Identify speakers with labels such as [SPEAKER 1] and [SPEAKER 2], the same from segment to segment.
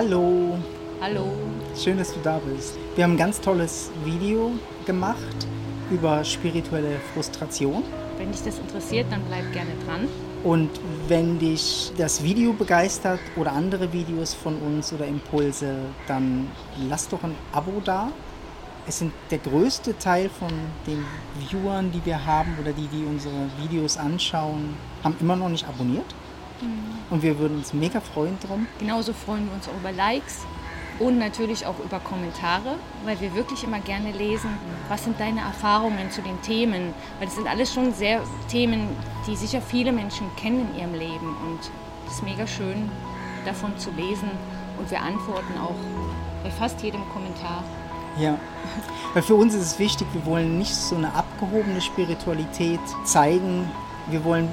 [SPEAKER 1] Hallo,
[SPEAKER 2] Hallo.
[SPEAKER 1] schön, dass du da bist. Wir haben ein ganz tolles Video gemacht über spirituelle Frustration.
[SPEAKER 2] Wenn dich das interessiert, dann bleib gerne dran.
[SPEAKER 1] Und wenn dich das Video begeistert oder andere Videos von uns oder Impulse, dann lass doch ein Abo da. Es sind der größte Teil von den Viewern, die wir haben oder die, die unsere Videos anschauen, haben immer noch nicht abonniert. Und wir würden uns mega freuen drum.
[SPEAKER 2] Genauso freuen wir uns auch über Likes und natürlich auch über Kommentare, weil wir wirklich immer gerne lesen, was sind deine Erfahrungen zu den Themen. Weil das sind alles schon sehr Themen, die sicher viele Menschen kennen in ihrem Leben. Und es ist mega schön, davon zu lesen. Und wir antworten auch bei fast jedem Kommentar.
[SPEAKER 1] Ja, weil für uns ist es wichtig, wir wollen nicht so eine abgehobene Spiritualität zeigen. Wir wollen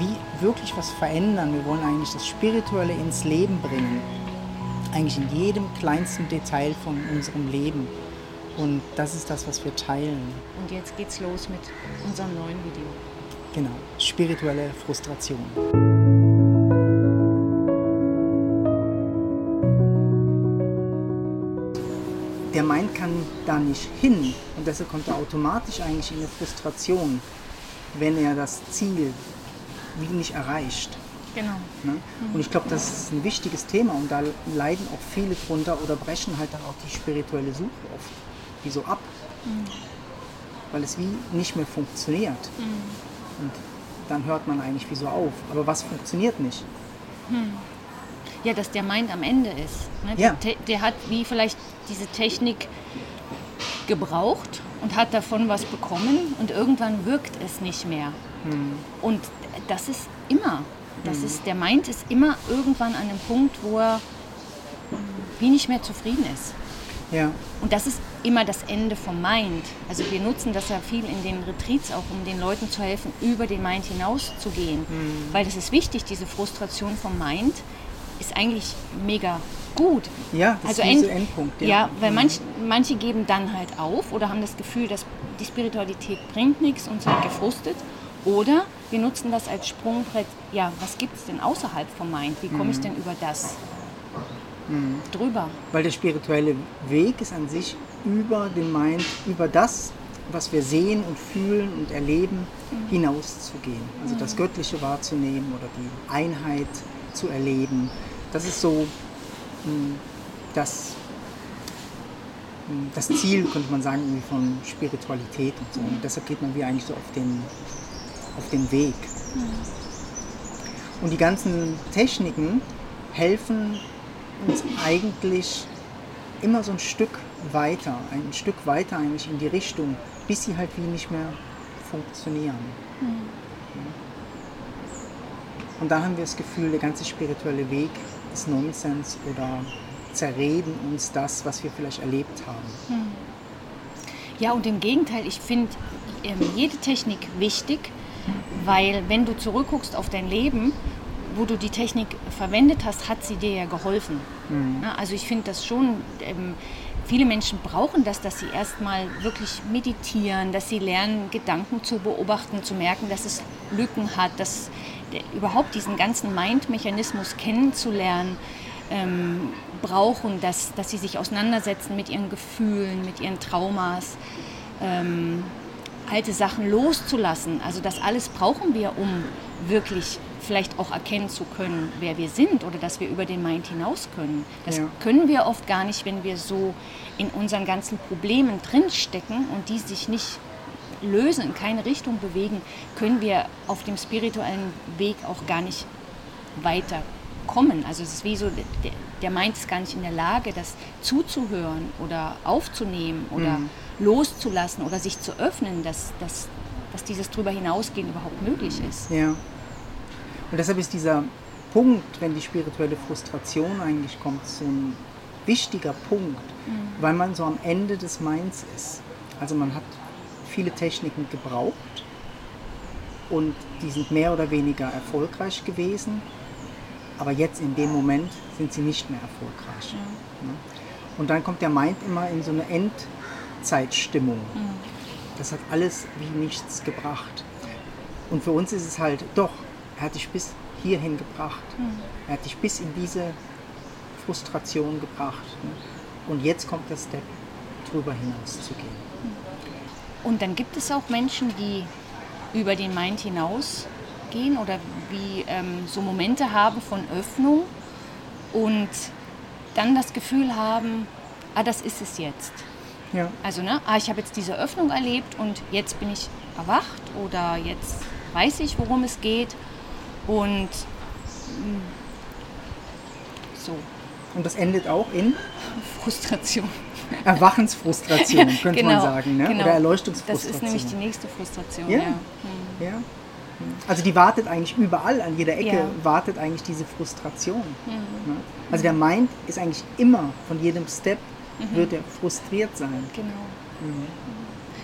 [SPEAKER 1] wie wirklich was verändern. Wir wollen eigentlich das Spirituelle ins Leben bringen. Eigentlich in jedem kleinsten Detail von unserem Leben. Und das ist das, was wir teilen.
[SPEAKER 2] Und jetzt geht's los mit unserem neuen Video.
[SPEAKER 1] Genau, spirituelle Frustration. Der Mind kann da nicht hin und deshalb kommt er automatisch eigentlich in eine Frustration, wenn er das Ziel wie nicht erreicht.
[SPEAKER 2] Genau.
[SPEAKER 1] Ne? Und ich glaube, das ist ein wichtiges Thema und da leiden auch viele drunter oder brechen halt dann auch die spirituelle Suche oft wie so ab, weil es wie nicht mehr funktioniert. Und dann hört man eigentlich wie so auf. Aber was funktioniert nicht?
[SPEAKER 2] Ja, dass der Mind am Ende ist. Ne?
[SPEAKER 1] Ja.
[SPEAKER 2] Der, der hat wie vielleicht diese Technik gebraucht und hat davon was bekommen und irgendwann wirkt es nicht mehr. Und das ist immer. Das ist, der Mind ist immer irgendwann an einem Punkt, wo er wie nicht mehr zufrieden ist.
[SPEAKER 1] Ja,
[SPEAKER 2] Und das ist immer das Ende vom Mind. Also wir nutzen das ja viel in den Retreats auch, um den Leuten zu helfen, über den Mind hinauszugehen. Weil das ist wichtig, diese Frustration vom Mind ist eigentlich mega gut.
[SPEAKER 1] Ja, das ist
[SPEAKER 2] end-
[SPEAKER 1] dieser Endpunkt, ja.
[SPEAKER 2] Ja, weil manch, manche geben dann halt auf oder haben das Gefühl, dass die Spiritualität bringt nichts und sind gefrustet. Oder wir nutzen das als Sprungbrett. Ja, was gibt es denn außerhalb vom Mind? Wie komme ich denn über das drüber?
[SPEAKER 1] weil der spirituelle Weg ist an sich über den Mind, über das, was wir sehen und fühlen und erleben, hinauszugehen. Also das Göttliche wahrzunehmen oder die Einheit zu erleben. Das ist so mh, das, mh, das Ziel, könnte man sagen, von Spiritualität und so. Und deshalb geht man wie eigentlich so auf den, auf den Weg. Und die ganzen Techniken helfen uns eigentlich immer so ein Stück weiter, ein Stück weiter eigentlich in die Richtung, bis sie halt wie nicht mehr funktionieren. Und da haben wir das Gefühl, der ganze spirituelle Weg ist Nonsens oder zerreden uns das, was wir vielleicht erlebt haben.
[SPEAKER 2] Ja, und im Gegenteil, ich finde ähm, jede Technik wichtig, weil wenn du zurückguckst auf dein Leben, wo du die Technik verwendet hast, hat sie dir ja geholfen. Na, also ich finde das schon, ähm, viele Menschen brauchen das, dass sie erstmal wirklich meditieren, dass sie lernen, Gedanken zu beobachten, zu merken, dass es Lücken hat, dass der, überhaupt diesen ganzen Mind-Mechanismus kennenzulernen, ähm, brauchen, dass, dass sie sich auseinandersetzen mit ihren Gefühlen, mit ihren Traumas, ähm, alte Sachen loszulassen. Also das alles brauchen wir, um wirklich vielleicht auch erkennen zu können, wer wir sind oder dass wir über den Mind hinaus können. Das
[SPEAKER 1] Ja.
[SPEAKER 2] können wir oft gar nicht, wenn wir so in unseren ganzen Problemen drinstecken und die sich nicht lösen, in keine Richtung bewegen, können wir auf dem spirituellen Weg auch gar nicht weiterkommen. Also es ist wie so, der, der Mind ist gar nicht in der Lage, das zuzuhören oder aufzunehmen oder loszulassen oder sich zu öffnen, dass, dass, dass dieses drüber hinausgehen überhaupt möglich ist.
[SPEAKER 1] Ja. Und deshalb ist dieser Punkt, wenn die spirituelle Frustration eigentlich kommt, so ein wichtiger Punkt, weil man so am Ende des Minds ist. Also man hat viele Techniken gebraucht und die sind mehr oder weniger erfolgreich gewesen, aber jetzt in dem Moment sind sie nicht mehr erfolgreich. Ne? Und dann kommt der Mind immer in so eine Endzeitstimmung. Das hat alles wie nichts gebracht. Und für uns ist es halt, doch, er hat dich bis hierhin gebracht. Er hat dich bis in diese Frustration gebracht. Ne? Und jetzt kommt der Step, drüber hinaus zu gehen.
[SPEAKER 2] Und dann gibt es auch Menschen, die über den Mind hinausgehen oder wie ähm, so Momente haben von Öffnung und dann das Gefühl haben, ah, das ist es jetzt.
[SPEAKER 1] Ja.
[SPEAKER 2] Also, ne, ah, ich habe jetzt diese Öffnung erlebt und jetzt bin ich erwacht oder jetzt weiß ich, worum es geht und mh, so.
[SPEAKER 1] Und das endet auch in
[SPEAKER 2] Frustration.
[SPEAKER 1] Erwachensfrustration, könnte
[SPEAKER 2] Genau,
[SPEAKER 1] man sagen. Ne?
[SPEAKER 2] genau.
[SPEAKER 1] Oder Erleuchtungsfrustration.
[SPEAKER 2] Das ist nämlich die nächste Frustration.
[SPEAKER 1] Ja.
[SPEAKER 2] Ja. Hm.
[SPEAKER 1] Ja. Also die wartet eigentlich überall, an jeder Ecke
[SPEAKER 2] Ja.
[SPEAKER 1] wartet eigentlich diese Frustration. Ne? Also der Mind ist eigentlich immer, von jedem Step wird er frustriert sein.
[SPEAKER 2] Genau.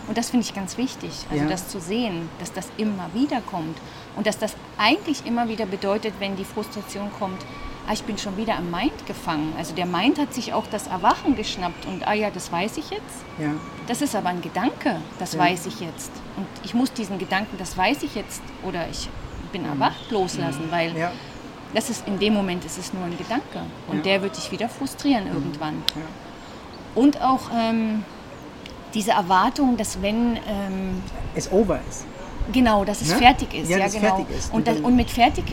[SPEAKER 2] Und das finde ich ganz wichtig, also
[SPEAKER 1] Ja.
[SPEAKER 2] das zu sehen, dass das immer wieder kommt und dass das eigentlich immer wieder bedeutet, wenn die Frustration kommt, ah, ich bin schon wieder am Mind gefangen. Also der Mind hat sich auch das Erwachen geschnappt und ah ja, das weiß ich jetzt.
[SPEAKER 1] Ja.
[SPEAKER 2] Das ist aber ein Gedanke, das
[SPEAKER 1] Ja.
[SPEAKER 2] weiß ich jetzt. Und ich muss diesen Gedanken, das weiß ich jetzt oder ich bin erwacht, loslassen, weil
[SPEAKER 1] Mhm. Ja.
[SPEAKER 2] das ist in dem Moment ist es nur ein Gedanke und
[SPEAKER 1] Ja.
[SPEAKER 2] der wird dich wieder frustrieren irgendwann. Und auch ähm, diese Erwartung, dass wenn ähm,
[SPEAKER 1] Es over ist.
[SPEAKER 2] genau, dass es
[SPEAKER 1] Ne?
[SPEAKER 2] fertig ist,
[SPEAKER 1] Ja,
[SPEAKER 2] ja, genau.
[SPEAKER 1] ist.
[SPEAKER 2] Und, das, und mit fertig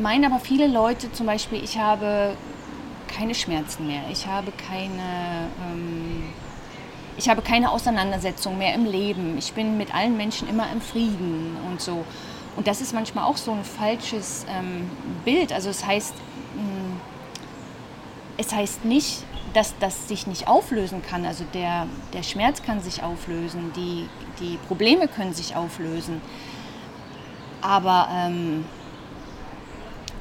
[SPEAKER 2] meinen aber viele Leute zum Beispiel, ich habe keine Schmerzen mehr, ich habe keine ähm, ich habe keine Auseinandersetzung mehr im Leben. Ich bin mit allen Menschen immer im Frieden und so. Und das ist manchmal auch so ein falsches ähm, Bild. Also es heißt, mh, es heißt nicht, dass das sich nicht auflösen kann. Also der, der Schmerz kann sich auflösen, die, die Probleme können sich auflösen. Aber, ähm,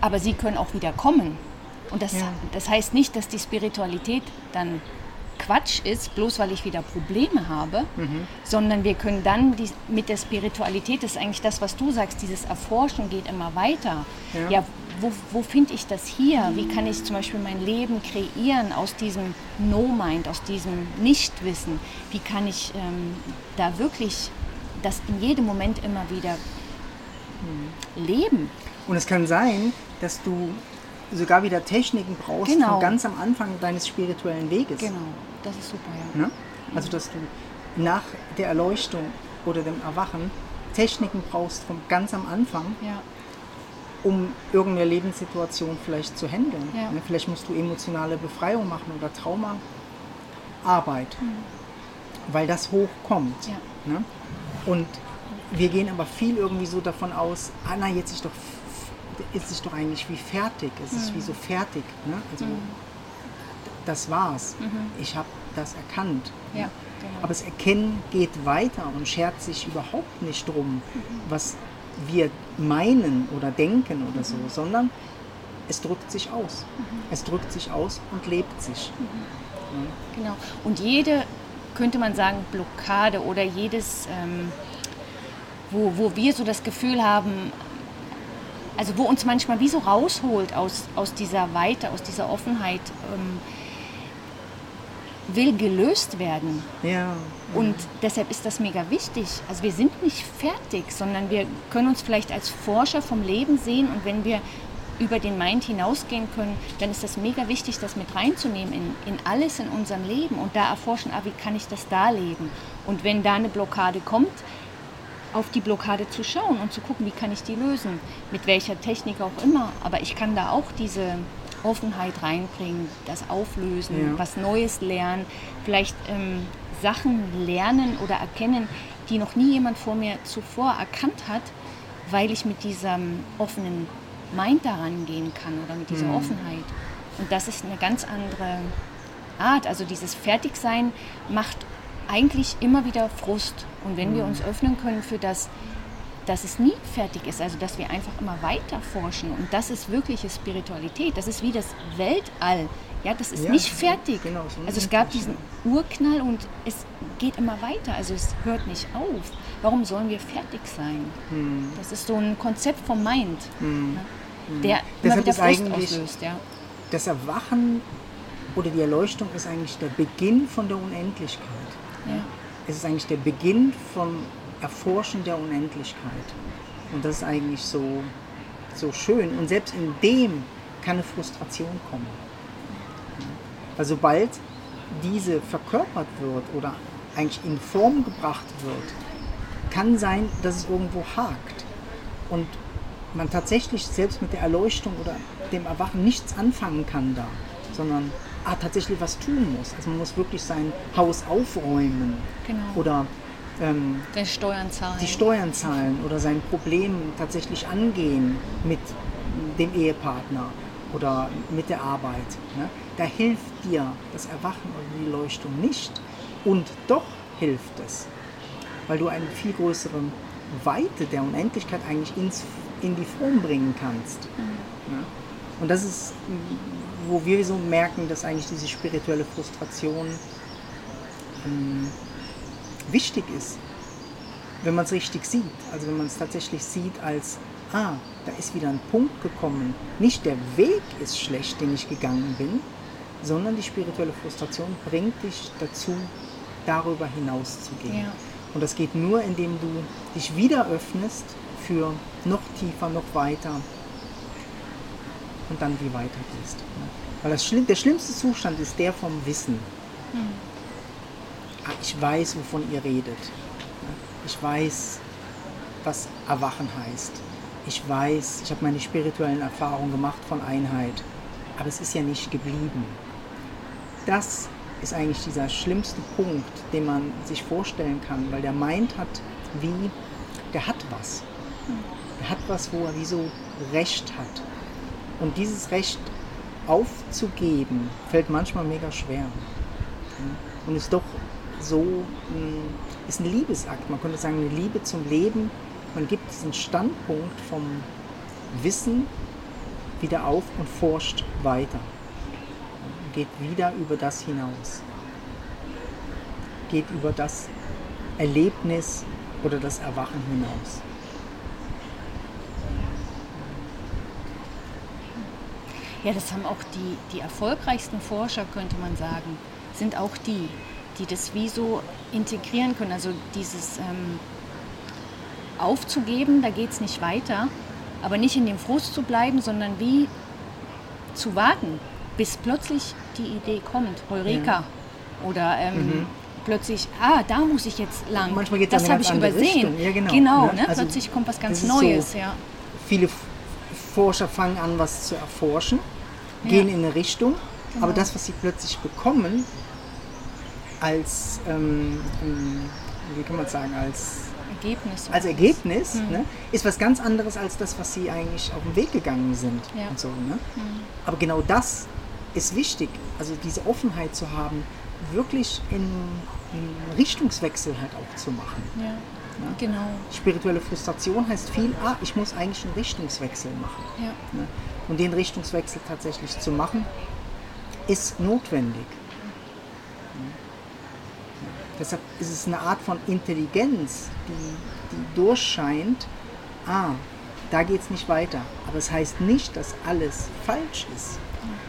[SPEAKER 2] aber sie können auch wieder kommen. Und das,
[SPEAKER 1] Ja.
[SPEAKER 2] das heißt nicht, dass die Spiritualität dann Quatsch ist, bloß weil ich wieder Probleme habe, sondern wir können dann die, mit der Spiritualität, das ist eigentlich das, was du sagst, dieses Erforschen geht immer weiter.
[SPEAKER 1] Ja.
[SPEAKER 2] Ja, wo, wo finde ich das hier? Wie kann ich zum Beispiel mein Leben kreieren aus diesem No-Mind, aus diesem Nichtwissen? Wie kann ich ähm, da wirklich das in jedem Moment immer wieder leben?
[SPEAKER 1] Und es kann sein, dass du sogar wieder Techniken brauchst
[SPEAKER 2] Genau.
[SPEAKER 1] von ganz am Anfang deines spirituellen Weges.
[SPEAKER 2] Genau, das ist super, ja.
[SPEAKER 1] Ne? Also dass du nach der Erleuchtung oder dem Erwachen Techniken brauchst von ganz am Anfang,
[SPEAKER 2] Ja,
[SPEAKER 1] um irgendeine Lebenssituation vielleicht zu handeln.
[SPEAKER 2] Ja.
[SPEAKER 1] Ne? Vielleicht musst du emotionale Befreiung machen oder Traumaarbeit, weil das hochkommt.
[SPEAKER 2] Ja.
[SPEAKER 1] Ne? Und wir gehen aber viel irgendwie so davon aus, ah na, jetzt ist doch, ist es doch eigentlich wie fertig, es ist wie so fertig. Ne? Also, Das war's. Ich habe das erkannt.
[SPEAKER 2] ja,
[SPEAKER 1] ne?
[SPEAKER 2] genau.
[SPEAKER 1] Aber das Erkennen geht weiter und schert sich überhaupt nicht drum, was wir meinen oder denken oder so, sondern es drückt sich aus. Es drückt sich aus und lebt sich.
[SPEAKER 2] Genau. Und jede, könnte man sagen, Blockade oder jedes, ähm, wo, wo wir so das Gefühl haben, also wo uns manchmal wie so rausholt aus, aus dieser Weite, aus dieser Offenheit, ähm, will gelöst werden.
[SPEAKER 1] Ja.
[SPEAKER 2] Und deshalb ist das mega wichtig. Also wir sind nicht fertig, sondern wir können uns vielleicht als Forscher vom Leben sehen und wenn wir über den Mind hinausgehen können, dann ist das mega wichtig, das mit reinzunehmen in, in alles in unserem Leben und da erforschen, ah, wie kann ich das da leben? Und wenn da eine Blockade kommt, auf die Blockade zu schauen und zu gucken, wie kann ich die lösen, mit welcher Technik auch immer. Aber ich kann da auch diese Offenheit reinbringen, das Auflösen,
[SPEAKER 1] Ja.
[SPEAKER 2] was Neues lernen, vielleicht ähm, Sachen lernen oder erkennen, die noch nie jemand vor mir zuvor erkannt hat, weil ich mit diesem offenen Mind daran gehen kann oder mit dieser Offenheit. Und das ist eine ganz andere Art. Also dieses Fertigsein macht eigentlich immer wieder Frust. Und wenn wir uns öffnen können für das, dass es nie fertig ist, also dass wir einfach immer weiter forschen und das ist wirkliche Spiritualität, das ist wie das Weltall. Ja, das ist
[SPEAKER 1] Ja,
[SPEAKER 2] nicht fertig.
[SPEAKER 1] genau, so
[SPEAKER 2] also es gab
[SPEAKER 1] es,
[SPEAKER 2] diesen Urknall und es geht immer weiter, also es hört nicht auf. Warum sollen wir fertig sein?
[SPEAKER 1] Hm.
[SPEAKER 2] Das ist so ein Konzept vom Mind, ne, der immer
[SPEAKER 1] Deshalb
[SPEAKER 2] wieder Frust auslöst. Ja.
[SPEAKER 1] Das Erwachen oder die Erleuchtung ist eigentlich der Beginn von der Unendlichkeit.
[SPEAKER 2] Ja.
[SPEAKER 1] Es ist eigentlich der Beginn vom Erforschen der Unendlichkeit. Und das ist eigentlich so, so schön. Und selbst in dem kann eine Frustration kommen. Weil sobald diese verkörpert wird oder eigentlich in Form gebracht wird, kann sein, dass es irgendwo hakt. Und man tatsächlich selbst mit der Erleuchtung oder dem Erwachen nichts anfangen kann da, sondern ah, tatsächlich was tun muss. Also man muss wirklich sein Haus aufräumen
[SPEAKER 2] Genau.
[SPEAKER 1] oder ähm,
[SPEAKER 2] Die Steuern zahlen.
[SPEAKER 1] die Steuern zahlen oder sein Problem tatsächlich angehen mit dem Ehepartner oder mit der Arbeit. Ne? Da hilft dir das Erwachen oder die Leuchtung nicht. Und doch hilft es, weil du eine viel größere Weite der Unendlichkeit eigentlich ins, in die Form bringen kannst. Ne? Und das ist, wo wir so merken, dass eigentlich diese spirituelle Frustration ähm, wichtig ist, wenn man es richtig sieht. Also wenn man es tatsächlich sieht als, ah, da ist wieder ein Punkt gekommen. Nicht der Weg ist schlecht, den ich gegangen bin, sondern die spirituelle Frustration bringt dich dazu, darüber hinaus zu gehen.
[SPEAKER 2] Ja.
[SPEAKER 1] Und das geht nur, indem du dich wieder öffnest für noch tiefer, noch weiter und dann wie weiter gehst. Weil das der schlimmste Zustand ist der vom Wissen. Ah, ich weiß, wovon ihr redet. Ich weiß, was Erwachen heißt. Ich weiß, ich habe meine spirituellen Erfahrungen gemacht von Einheit. Aber es ist ja nicht geblieben. Das ist eigentlich dieser schlimmste Punkt, den man sich vorstellen kann, weil der meint hat, wie, der hat was. Er hat was, wo er wie so Recht hat. Und dieses Recht aufzugeben, fällt manchmal mega schwer. Und ist doch so, mh, ist ein Liebesakt. Man könnte sagen, eine Liebe zum Leben. Man gibt diesen Standpunkt vom Wissen wieder auf und forscht weiter. Geht wieder über das hinaus. Geht über das Erlebnis oder das Erwachen hinaus.
[SPEAKER 2] Ja, das haben auch die, die erfolgreichsten Forscher, könnte man sagen, sind auch die, die das wie so integrieren können. Also dieses ähm, aufzugeben, da geht es nicht weiter, aber nicht in dem Frust zu bleiben, sondern wie zu warten, bis plötzlich die Idee kommt. Heureka. Oder ähm, plötzlich, ah, da muss ich jetzt lang.
[SPEAKER 1] Manchmal geht's
[SPEAKER 2] das habe ich übersehen.
[SPEAKER 1] Ja, genau.
[SPEAKER 2] genau
[SPEAKER 1] Ne?
[SPEAKER 2] ne?
[SPEAKER 1] Also,
[SPEAKER 2] plötzlich kommt was ganz
[SPEAKER 1] ist so-
[SPEAKER 2] Neues. Ja.
[SPEAKER 1] Viele Forscher fangen an, was zu erforschen, gehen
[SPEAKER 2] Ja.
[SPEAKER 1] in eine Richtung, aber
[SPEAKER 2] Genau.
[SPEAKER 1] das, was sie plötzlich bekommen, als, ähm, ähm, wie kann man sagen, als,
[SPEAKER 2] Ergebnis.
[SPEAKER 1] als Ergebnis,
[SPEAKER 2] Mhm.
[SPEAKER 1] ne, ist was ganz anderes als das, was sie eigentlich auf den Weg gegangen sind.
[SPEAKER 2] Ja. Mhm.
[SPEAKER 1] Und so, ne? Aber genau das ist wichtig, also diese Offenheit zu haben, wirklich in, einen Richtungswechsel halt auch zu machen.
[SPEAKER 2] Ja. Genau.
[SPEAKER 1] Spirituelle Frustration heißt viel, ah, ich muss eigentlich einen Richtungswechsel machen.
[SPEAKER 2] Ja.
[SPEAKER 1] Ne? Und den Richtungswechsel tatsächlich zu machen, ist notwendig. Ja. Deshalb ist es eine Art von Intelligenz, die, die durchscheint, ah, da geht es nicht weiter. Aber es heißt nicht, dass alles falsch ist.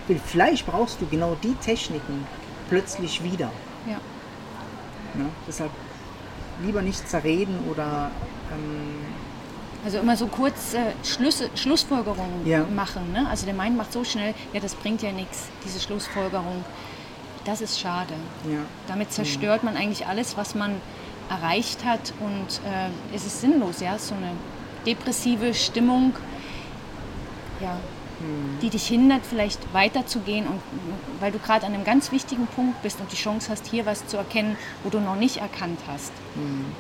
[SPEAKER 1] Weil Vielleicht brauchst du genau die Techniken plötzlich wieder.
[SPEAKER 2] Ja.
[SPEAKER 1] Ne? Deshalb lieber nicht zerreden oder ähm,
[SPEAKER 2] Also immer so kurz äh, Schlüsse, Schlussfolgerungen
[SPEAKER 1] Ja.
[SPEAKER 2] machen. Ne? Also der Mind macht so schnell, ja, das bringt ja nichts, diese Schlussfolgerung. Das ist schade.
[SPEAKER 1] ja,
[SPEAKER 2] Damit zerstört man eigentlich alles, was man erreicht hat und äh, es ist sinnlos, ja, so eine depressive Stimmung, ja, die dich hindert, vielleicht weiterzugehen und weil du gerade an einem ganz wichtigen Punkt bist und die Chance hast, hier was zu erkennen, wo du noch nicht erkannt hast.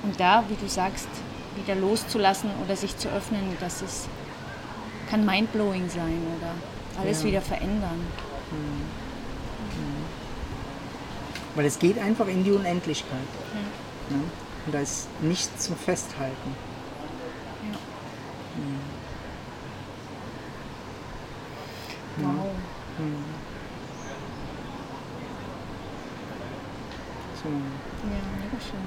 [SPEAKER 2] Und da, wie du sagst, wieder loszulassen oder sich zu öffnen, das ist, kann mindblowing sein oder alles
[SPEAKER 1] Ja.
[SPEAKER 2] wieder verändern.
[SPEAKER 1] Weil es geht einfach in die Unendlichkeit. Ne? Und da ist nichts zum Festhalten.
[SPEAKER 2] Ja.
[SPEAKER 1] Mhm.
[SPEAKER 2] Wow.
[SPEAKER 1] So.
[SPEAKER 2] Ja, mega schön.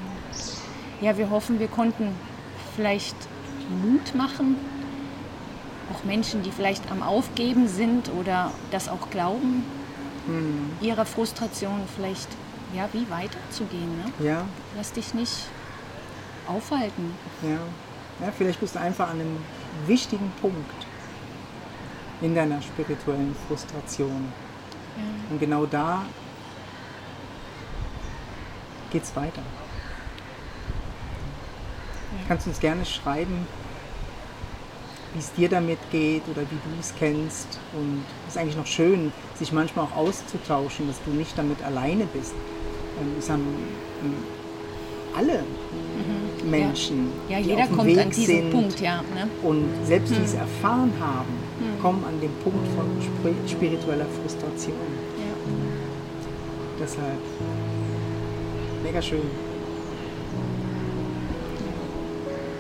[SPEAKER 2] Ja, wir hoffen, wir konnten vielleicht Mut machen. Auch Menschen, die vielleicht am Aufgeben sind oder das auch glauben, ihrer Frustration vielleicht ja, wie weiterzugehen. Ne?
[SPEAKER 1] Ja,
[SPEAKER 2] Lass dich nicht aufhalten.
[SPEAKER 1] ja. Ja, vielleicht bist du einfach an einem wichtigen Punkt in deiner spirituellen Frustration.
[SPEAKER 2] Ja.
[SPEAKER 1] Und genau da geht es weiter. Du kannst uns gerne schreiben, wie es dir damit geht oder wie du es kennst. Und es ist eigentlich noch schön, sich manchmal auch auszutauschen, dass du nicht damit alleine bist. Ähm, es haben ähm, alle mhm. Menschen,
[SPEAKER 2] ja. ja jeder kommt Weg an diesen sind Punkt, ja. Ne?
[SPEAKER 1] Und selbst die es mhm. erfahren haben, mhm. kommen an den Punkt von spiritueller Frustration. Deshalb mega schön.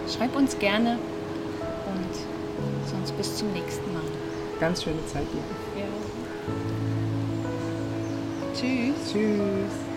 [SPEAKER 2] Schreib uns gerne und sonst bis zum nächsten Mal.
[SPEAKER 1] Ganz schöne Zeit dir.
[SPEAKER 2] Ja. Tschüss.
[SPEAKER 1] Tschüss.